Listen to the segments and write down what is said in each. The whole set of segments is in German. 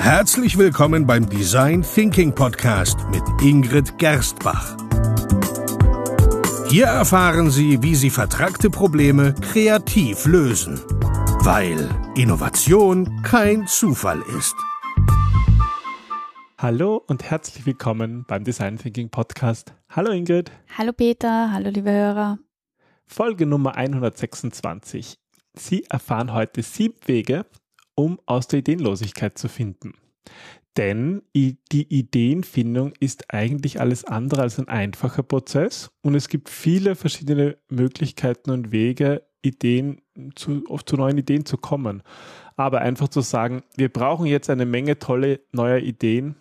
Herzlich willkommen beim Design Thinking Podcast mit Ingrid Gerstbach. Hier erfahren Sie, wie Sie vertragte Probleme kreativ lösen, weil Innovation kein Zufall ist. Hallo und herzlich willkommen beim Design Thinking Podcast. Hallo Ingrid. Hallo Peter, hallo liebe Hörer. Folge Nummer 126. Sie erfahren heute sieben Wege, um aus der Ideenlosigkeit zu finden. Denn die Ideenfindung ist eigentlich alles andere als ein einfacher Prozess und es gibt viele verschiedene Möglichkeiten und Wege, Ideen zu, zu neuen Ideen zu kommen. Aber einfach zu sagen, wir brauchen jetzt eine Menge tolle neue Ideen,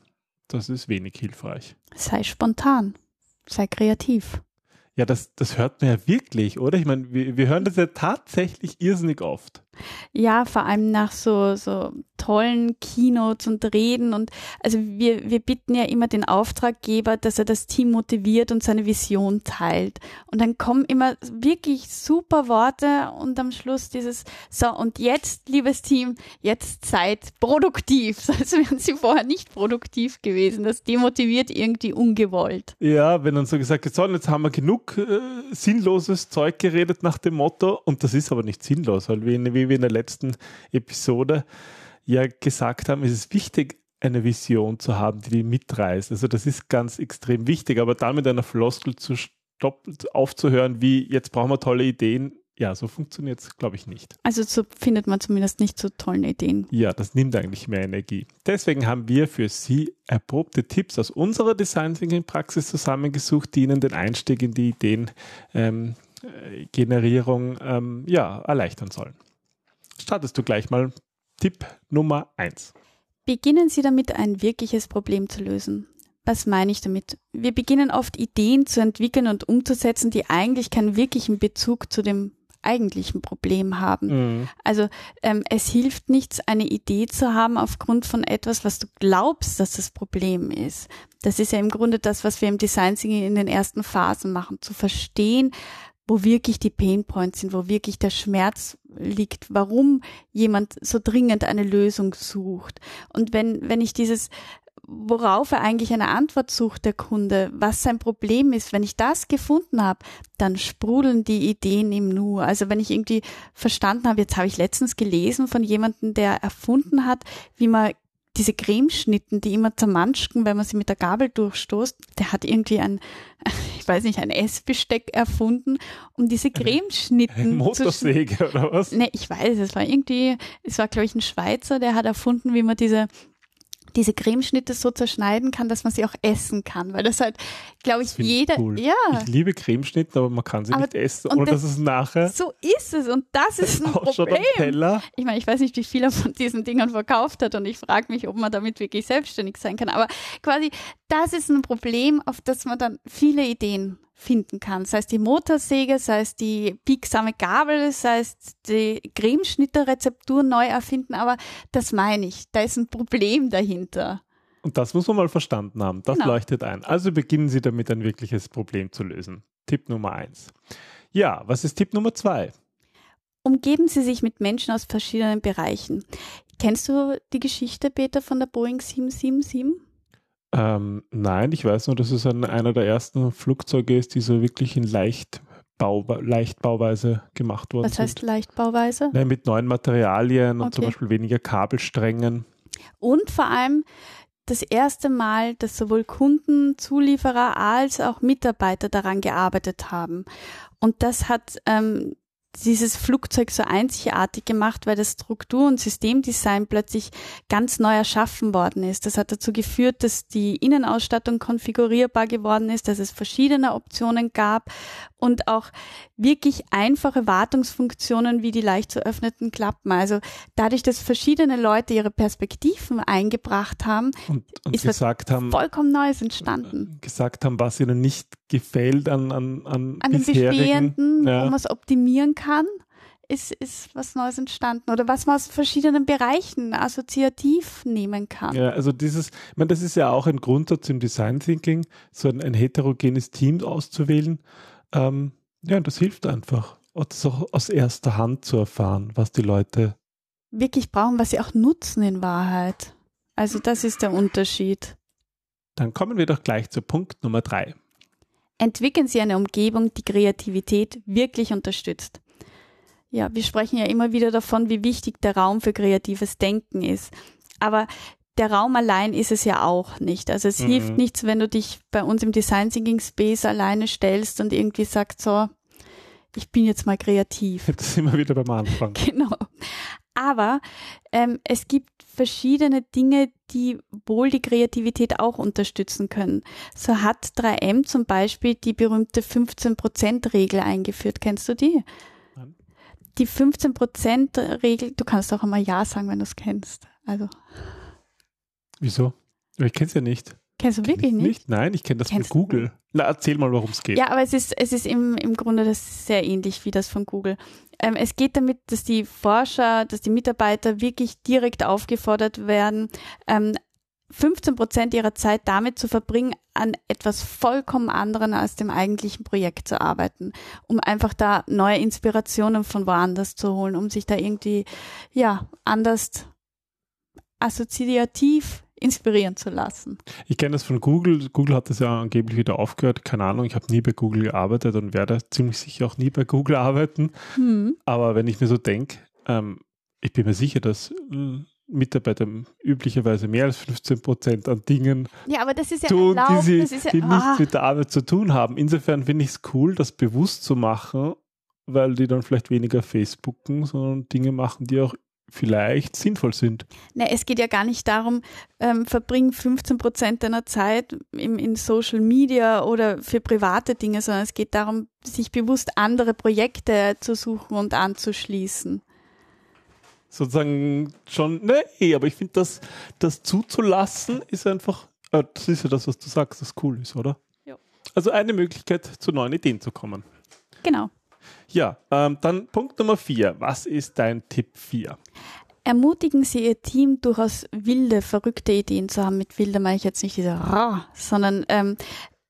das ist wenig hilfreich. Sei spontan, sei kreativ. Ja, das, das hört man ja wirklich, oder? Ich meine, wir, wir hören das ja tatsächlich irrsinnig oft. Ja, vor allem nach so, so tollen Keynotes und Reden und also wir, wir bitten ja immer den Auftraggeber, dass er das Team motiviert und seine Vision teilt. Und dann kommen immer wirklich super Worte und am Schluss dieses, so und jetzt, liebes Team, jetzt seid produktiv. So als wären sie vorher nicht produktiv gewesen. Das demotiviert irgendwie ungewollt. Ja, wenn dann so gesagt wird, so, jetzt haben wir genug äh, sinnloses Zeug geredet nach dem Motto und das ist aber nicht sinnlos, weil wie, wie wir in der letzten Episode ja gesagt haben, ist es wichtig, eine Vision zu haben, die die mitreißt. Also das ist ganz extrem wichtig, aber dann mit einer Floskel zu stopp, aufzuhören, wie jetzt brauchen wir tolle Ideen, ja, so funktioniert es, glaube ich, nicht. Also so findet man zumindest nicht so tollen Ideen. Ja, das nimmt eigentlich mehr Energie. Deswegen haben wir für Sie erprobte Tipps aus unserer Design Thinking Praxis zusammengesucht, die Ihnen den Einstieg in die Ideengenerierung ähm, ähm, ja, erleichtern sollen. Startest du gleich mal Tipp Nummer 1. Beginnen Sie damit, ein wirkliches Problem zu lösen. Was meine ich damit? Wir beginnen oft Ideen zu entwickeln und umzusetzen, die eigentlich keinen wirklichen Bezug zu dem eigentlichen Problem haben. Mhm. Also ähm, es hilft nichts, eine Idee zu haben aufgrund von etwas, was du glaubst, dass das Problem ist. Das ist ja im Grunde das, was wir im Design Thinking in den ersten Phasen machen, zu verstehen, wo wirklich die Pain Points sind, wo wirklich der Schmerz liegt, warum jemand so dringend eine Lösung sucht. Und wenn, wenn ich dieses worauf er eigentlich eine Antwort sucht, der Kunde, was sein Problem ist. Wenn ich das gefunden habe, dann sprudeln die Ideen im Nu. Also wenn ich irgendwie verstanden habe, jetzt habe ich letztens gelesen von jemandem, der erfunden hat, wie man diese Cremeschnitten, die immer zermanschken, wenn man sie mit der Gabel durchstoßt, der hat irgendwie ein, ich weiß nicht, ein Essbesteck erfunden, um diese Cremeschnitten. Motorsäge oder was? Ne, ich weiß, es war irgendwie, es war glaube ich ein Schweizer, der hat erfunden, wie man diese diese Cremeschnitte so zerschneiden kann, dass man sie auch essen kann, weil das halt, glaube ich, jeder, cool. ja. Ich liebe Cremeschnitte, aber man kann sie aber, nicht essen, ohne das, dass es nachher. So ist es und das ist ein Problem. Ich meine, ich weiß nicht, wie viel er von diesen Dingern verkauft hat und ich frage mich, ob man damit wirklich selbstständig sein kann, aber quasi, das ist ein Problem, auf das man dann viele Ideen finden kann. Sei es die Motorsäge, sei es die biegsame Gabel, sei es die Cremeschnitterrezeptur neu erfinden, aber das meine ich. Da ist ein Problem dahinter. Und das muss man mal verstanden haben. Das genau. leuchtet ein. Also beginnen Sie damit, ein wirkliches Problem zu lösen. Tipp Nummer eins. Ja, was ist Tipp Nummer zwei? Umgeben Sie sich mit Menschen aus verschiedenen Bereichen. Kennst du die Geschichte, Peter, von der Boeing 777? Ähm, nein, ich weiß nur, dass es ein, einer der ersten Flugzeuge ist, die so wirklich in Leichtbau, Leichtbauweise gemacht worden Was sind. Was heißt Leichtbauweise? Nein, mit neuen Materialien und okay. zum Beispiel weniger Kabelsträngen. Und vor allem das erste Mal, dass sowohl Kunden, Zulieferer als auch Mitarbeiter daran gearbeitet haben. Und das hat ähm, dieses Flugzeug so einzigartig gemacht, weil das Struktur- und Systemdesign plötzlich ganz neu erschaffen worden ist. Das hat dazu geführt, dass die Innenausstattung konfigurierbar geworden ist, dass es verschiedene Optionen gab und auch wirklich einfache Wartungsfunktionen wie die leicht zu öffneten Klappen. Also dadurch, dass verschiedene Leute ihre Perspektiven eingebracht haben, und, und ist gesagt was haben, vollkommen Neues entstanden. Gesagt haben, was ihnen nicht gefällt an, an, an, an den bestehenden, ja. wo man es optimieren kann ist, ist was Neues entstanden oder was man aus verschiedenen Bereichen assoziativ nehmen kann. Ja, also dieses, ich meine, das ist ja auch ein Grundsatz im Design Thinking, so ein, ein heterogenes Team auszuwählen. Ähm, ja, das hilft einfach, das auch aus erster Hand zu erfahren, was die Leute wirklich brauchen, was sie auch nutzen in Wahrheit. Also das ist der Unterschied. Dann kommen wir doch gleich zu Punkt Nummer drei. Entwickeln Sie eine Umgebung, die Kreativität wirklich unterstützt. Ja, wir sprechen ja immer wieder davon, wie wichtig der Raum für kreatives Denken ist. Aber der Raum allein ist es ja auch nicht. Also es mhm. hilft nichts, wenn du dich bei uns im Design Thinking Space alleine stellst und irgendwie sagst so, ich bin jetzt mal kreativ. Das sind wir wieder beim Anfang. Genau. Aber ähm, es gibt verschiedene Dinge, die wohl die Kreativität auch unterstützen können. So hat 3M zum Beispiel die berühmte 15%-Regel eingeführt. Kennst du die? Nein. Die 15%-Regel, du kannst auch einmal Ja sagen, wenn du es kennst. Also. Wieso? Ich kenne es ja nicht. Kennst du wirklich nicht? nicht? Nein, ich kenne das Kennst von Google. Na, erzähl mal, worum es geht. Ja, aber es ist, es ist im, im Grunde das sehr ähnlich wie das von Google. Ähm, es geht damit, dass die Forscher, dass die Mitarbeiter wirklich direkt aufgefordert werden, ähm, 15 Prozent ihrer Zeit damit zu verbringen, an etwas vollkommen anderen als dem eigentlichen Projekt zu arbeiten, um einfach da neue Inspirationen von woanders zu holen, um sich da irgendwie, ja, anders assoziativ inspirieren zu lassen. Ich kenne das von Google. Google hat das ja angeblich wieder aufgehört. Keine Ahnung, ich habe nie bei Google gearbeitet und werde ziemlich sicher auch nie bei Google arbeiten. Hm. Aber wenn ich mir so denke, ähm, ich bin mir sicher, dass äh, Mitarbeiter üblicherweise mehr als 15 Prozent an Dingen ja, aber das ist ja tun, erlaubt, die, sie, ja, die nichts ah. mit der Arbeit zu tun haben. Insofern finde ich es cool, das bewusst zu machen, weil die dann vielleicht weniger Facebooken, sondern Dinge machen, die auch vielleicht sinnvoll sind. Na, es geht ja gar nicht darum, ähm, verbring 15 Prozent deiner Zeit im, in Social Media oder für private Dinge, sondern es geht darum, sich bewusst andere Projekte zu suchen und anzuschließen. Sozusagen schon, nee, aber ich finde, das, das zuzulassen ist einfach, äh, das ist ja das, was du sagst, das cool ist, oder? Ja. Also eine Möglichkeit, zu neuen Ideen zu kommen. Genau. Ja, ähm, dann Punkt Nummer vier. Was ist dein Tipp vier? Ermutigen Sie Ihr Team, durchaus wilde, verrückte Ideen zu haben. Mit wilde meine ich jetzt nicht diese Ra, sondern ähm,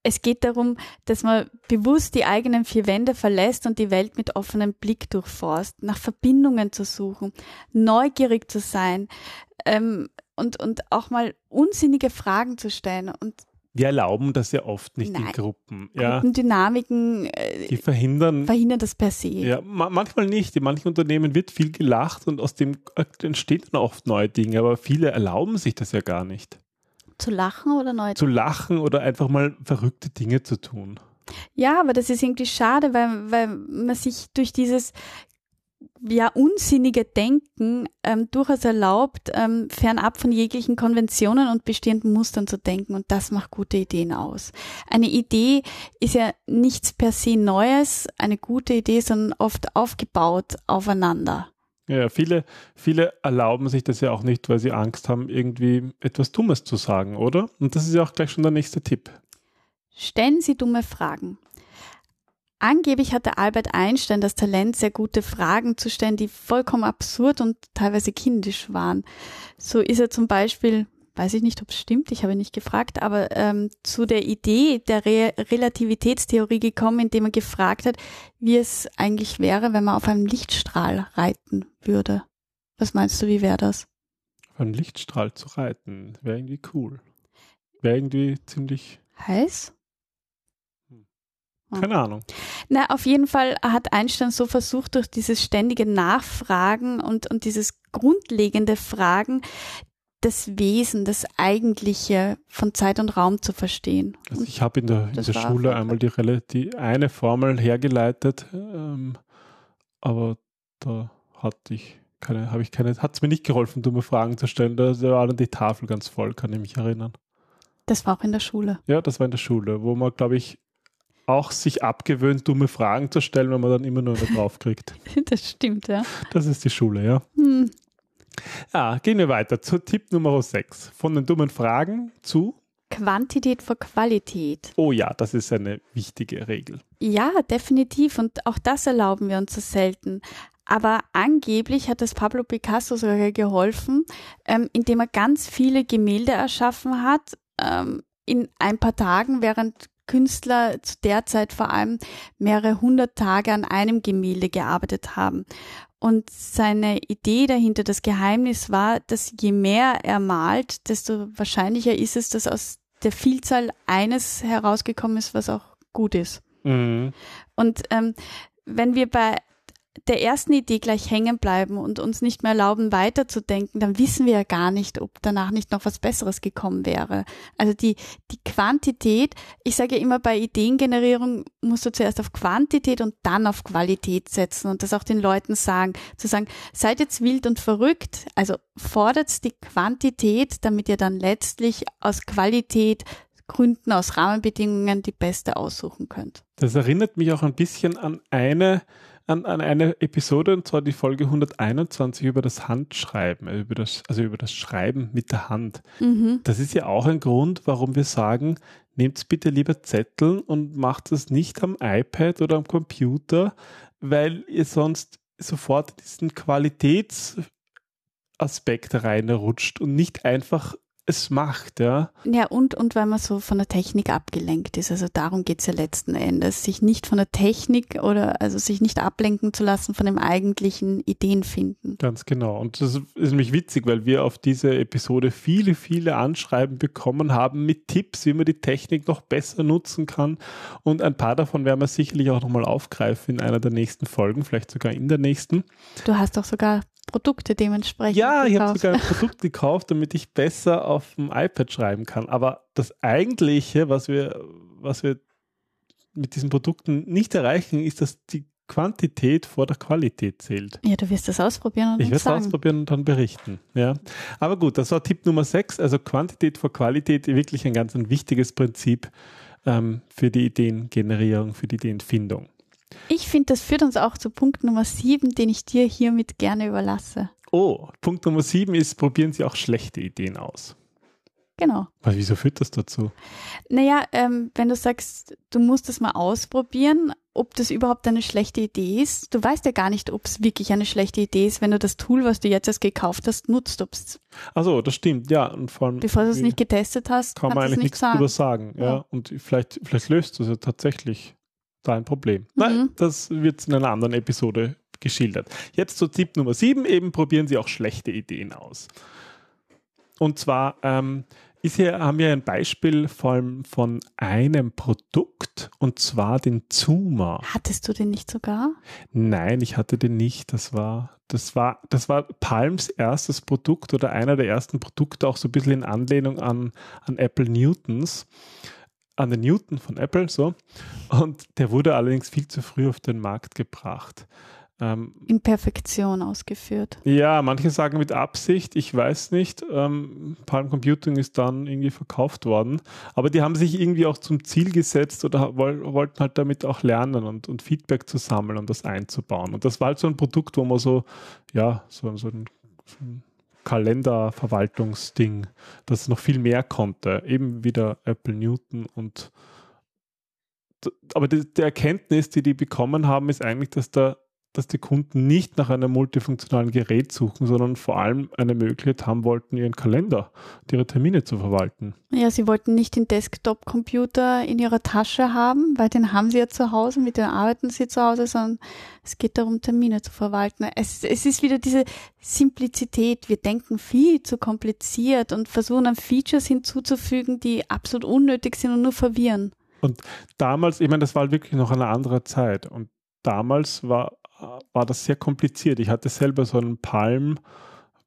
es geht darum, dass man bewusst die eigenen vier Wände verlässt und die Welt mit offenem Blick durchforst, nach Verbindungen zu suchen, neugierig zu sein ähm, und, und auch mal unsinnige Fragen zu stellen. Und wir erlauben das ja oft nicht Nein. in Gruppen. Ja. Gruppendynamiken äh, die verhindern, verhindern das per se. Ja, ma manchmal nicht. In manchen Unternehmen wird viel gelacht und aus dem entstehen dann oft neue Dinge, aber viele erlauben sich das ja gar nicht. Zu lachen oder neu? Zu lachen oder einfach mal verrückte Dinge zu tun. Ja, aber das ist irgendwie schade, weil, weil man sich durch dieses ja, unsinnige Denken ähm, durchaus erlaubt, ähm, fernab von jeglichen Konventionen und bestehenden Mustern zu denken. Und das macht gute Ideen aus. Eine Idee ist ja nichts per se Neues, eine gute Idee, sondern oft aufgebaut aufeinander. Ja, viele, viele erlauben sich das ja auch nicht, weil sie Angst haben, irgendwie etwas Dummes zu sagen, oder? Und das ist ja auch gleich schon der nächste Tipp. Stellen Sie dumme Fragen. Angeblich hatte Albert Einstein das Talent, sehr gute Fragen zu stellen, die vollkommen absurd und teilweise kindisch waren. So ist er zum Beispiel, weiß ich nicht, ob es stimmt, ich habe nicht gefragt, aber ähm, zu der Idee der Re Relativitätstheorie gekommen, indem er gefragt hat, wie es eigentlich wäre, wenn man auf einem Lichtstrahl reiten würde. Was meinst du, wie wäre das? Auf einem Lichtstrahl zu reiten, wäre irgendwie cool. Wäre irgendwie ziemlich heiß? Keine Ahnung. Na, auf jeden Fall hat Einstein so versucht, durch dieses ständige Nachfragen und, und dieses grundlegende Fragen das Wesen, das Eigentliche von Zeit und Raum zu verstehen. Also ich habe in der, in der Schule einmal die, die eine Formel hergeleitet, ähm, aber da hatte ich keine, habe ich keine, hat es mir nicht geholfen, dumme Fragen zu stellen. Da, da war dann die Tafel ganz voll, kann ich mich erinnern. Das war auch in der Schule. Ja, das war in der Schule, wo man, glaube ich, auch sich abgewöhnt, dumme Fragen zu stellen, wenn man dann immer nur eine draufkriegt. Das stimmt, ja. Das ist die Schule, ja. Hm. Ja, gehen wir weiter zu Tipp Nummer 6. Von den dummen Fragen zu Quantität vor Qualität. Oh ja, das ist eine wichtige Regel. Ja, definitiv. Und auch das erlauben wir uns so selten. Aber angeblich hat es Pablo Picasso sogar geholfen, ähm, indem er ganz viele Gemälde erschaffen hat, ähm, in ein paar Tagen, während Künstler zu der Zeit vor allem mehrere hundert Tage an einem Gemälde gearbeitet haben. Und seine Idee dahinter, das Geheimnis war, dass je mehr er malt, desto wahrscheinlicher ist es, dass aus der Vielzahl eines herausgekommen ist, was auch gut ist. Mhm. Und ähm, wenn wir bei der ersten Idee gleich hängen bleiben und uns nicht mehr erlauben, weiterzudenken, dann wissen wir ja gar nicht, ob danach nicht noch was Besseres gekommen wäre. Also die, die Quantität, ich sage ja immer, bei Ideengenerierung musst du zuerst auf Quantität und dann auf Qualität setzen und das auch den Leuten sagen, zu sagen, seid jetzt wild und verrückt, also fordert die Quantität, damit ihr dann letztlich aus Qualität Gründen, aus Rahmenbedingungen die beste aussuchen könnt. Das erinnert mich auch ein bisschen an eine an, an eine Episode, und zwar die Folge 121 über das Handschreiben, äh, über das, also über das Schreiben mit der Hand. Mhm. Das ist ja auch ein Grund, warum wir sagen, nehmt bitte lieber Zettel und macht es nicht am iPad oder am Computer, weil ihr sonst sofort diesen Qualitätsaspekt reinrutscht und nicht einfach es macht, ja. Ja, und, und weil man so von der Technik abgelenkt ist. Also darum geht's ja letzten Endes, sich nicht von der Technik oder also sich nicht ablenken zu lassen von dem eigentlichen Ideenfinden. Ganz genau. Und das ist nämlich witzig, weil wir auf diese Episode viele, viele Anschreiben bekommen haben mit Tipps, wie man die Technik noch besser nutzen kann. Und ein paar davon werden wir sicherlich auch nochmal aufgreifen in einer der nächsten Folgen, vielleicht sogar in der nächsten. Du hast doch sogar Produkte dementsprechend. Ja, ich habe sogar ein Produkt gekauft, damit ich besser auf dem iPad schreiben kann. Aber das eigentliche, was wir, was wir mit diesen Produkten nicht erreichen, ist, dass die Quantität vor der Qualität zählt. Ja, du wirst das ausprobieren und Ich werde es ausprobieren und dann berichten. Ja. Aber gut, das war Tipp Nummer 6. Also Quantität vor Qualität, wirklich ein ganz ein wichtiges Prinzip ähm, für die Ideengenerierung, für die Ideenfindung. Ich finde, das führt uns auch zu Punkt Nummer sieben, den ich dir hiermit gerne überlasse. Oh, Punkt Nummer sieben ist, probieren Sie auch schlechte Ideen aus. Genau. Aber wieso führt das dazu? Naja, ähm, wenn du sagst, du musst das mal ausprobieren, ob das überhaupt eine schlechte Idee ist. Du weißt ja gar nicht, ob es wirklich eine schlechte Idee ist, wenn du das Tool, was du jetzt erst gekauft hast, nutzt. Ob's Also, das stimmt, ja. Und vor allem, bevor du es nicht getestet hast, kann man du es eigentlich nicht nichts sagen. drüber sagen. Ja. Ja. Und vielleicht, vielleicht löst das ja tatsächlich dein Problem. Mhm. Nein, das wird in einer anderen Episode geschildert. Jetzt zu Tipp Nummer 7, eben probieren Sie auch schlechte Ideen aus. Und zwar ähm, ist hier, haben wir ein Beispiel von, von einem Produkt und zwar den Zoomer. Hattest du den nicht sogar? Nein, ich hatte den nicht. Das war, das war, das war Palms erstes Produkt oder einer der ersten Produkte, auch so ein bisschen in Anlehnung an, an Apple Newtons, an den Newton von Apple, so. Und der wurde allerdings viel zu früh auf den Markt gebracht. Ähm, In Perfektion ausgeführt. ja, manche sagen mit Absicht, ich weiß nicht. Ähm, Palm Computing ist dann irgendwie verkauft worden. Aber die haben sich irgendwie auch zum Ziel gesetzt oder woll, wollten halt damit auch lernen und, und Feedback zu sammeln und das einzubauen. Und das war halt so ein Produkt, wo man so, ja, so, so ein, so ein Kalenderverwaltungsding, das noch viel mehr konnte. Eben wieder Apple Newton und aber die, die Erkenntnis, die die bekommen haben, ist eigentlich, dass da dass die Kunden nicht nach einem multifunktionalen Gerät suchen, sondern vor allem eine Möglichkeit haben wollten, ihren Kalender, und ihre Termine zu verwalten. Ja, sie wollten nicht den Desktop-Computer in ihrer Tasche haben, weil den haben sie ja zu Hause, mit dem arbeiten sie zu Hause, sondern es geht darum, Termine zu verwalten. Es, es ist wieder diese Simplizität. Wir denken viel zu kompliziert und versuchen dann Features hinzuzufügen, die absolut unnötig sind und nur verwirren. Damals, ich meine, das war halt wirklich noch eine andere Zeit und damals war, war das sehr kompliziert. Ich hatte selber so einen Palm,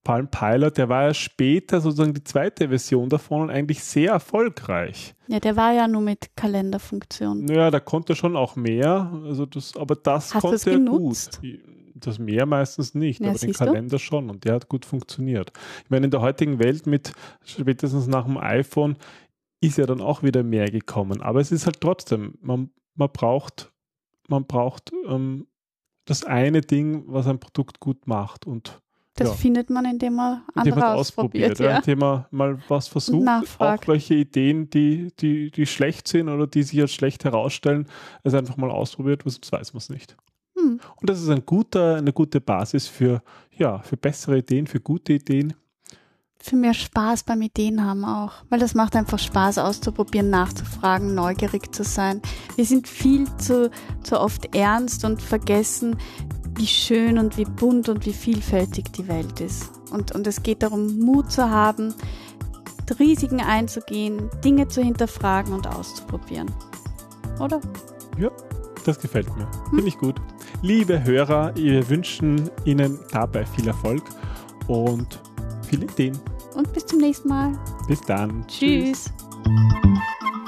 Palm Pilot, der war ja später sozusagen die zweite Version davon und eigentlich sehr erfolgreich. Ja, der war ja nur mit Kalenderfunktion. Naja, der konnte schon auch mehr, also das, aber das Hast konnte er genutzt? gut. Das mehr meistens nicht, Ja, aber den siehst du? Kalender schon und der hat gut funktioniert. Ich meine, in der heutigen Welt mit spätestens nach dem iPhone ist ja dann auch wieder mehr gekommen, aber es ist halt trotzdem, man, man braucht, man braucht ähm, das eine Ding, was ein Produkt gut macht und Das Ja. findet man, indem man indem andere man es ausprobiert. ja. indem man mal was versucht, auch welche Ideen, die, die, die schlecht sind oder die sich als schlecht herausstellen, es einfach mal ausprobiert, sonst weiß man es nicht. Hm. Und das ist ein guter, eine gute Basis für, ja, für bessere Ideen, für gute Ideen. Für mehr Spaß beim Ideen haben auch. Weil das macht einfach Spaß auszuprobieren, nachzufragen, neugierig zu sein. Wir sind viel zu, zu oft ernst und vergessen, wie schön und wie bunt und wie vielfältig die Welt ist. Und, und es geht darum, Mut zu haben, Risiken einzugehen, Dinge zu hinterfragen und auszuprobieren. Oder? Ja, das gefällt mir. Hm? Finde ich gut. Liebe Hörer, wir wünschen Ihnen dabei viel Erfolg und viele Ideen und bis zum nächsten Mal. Bis dann. Tschüss. Tschüss.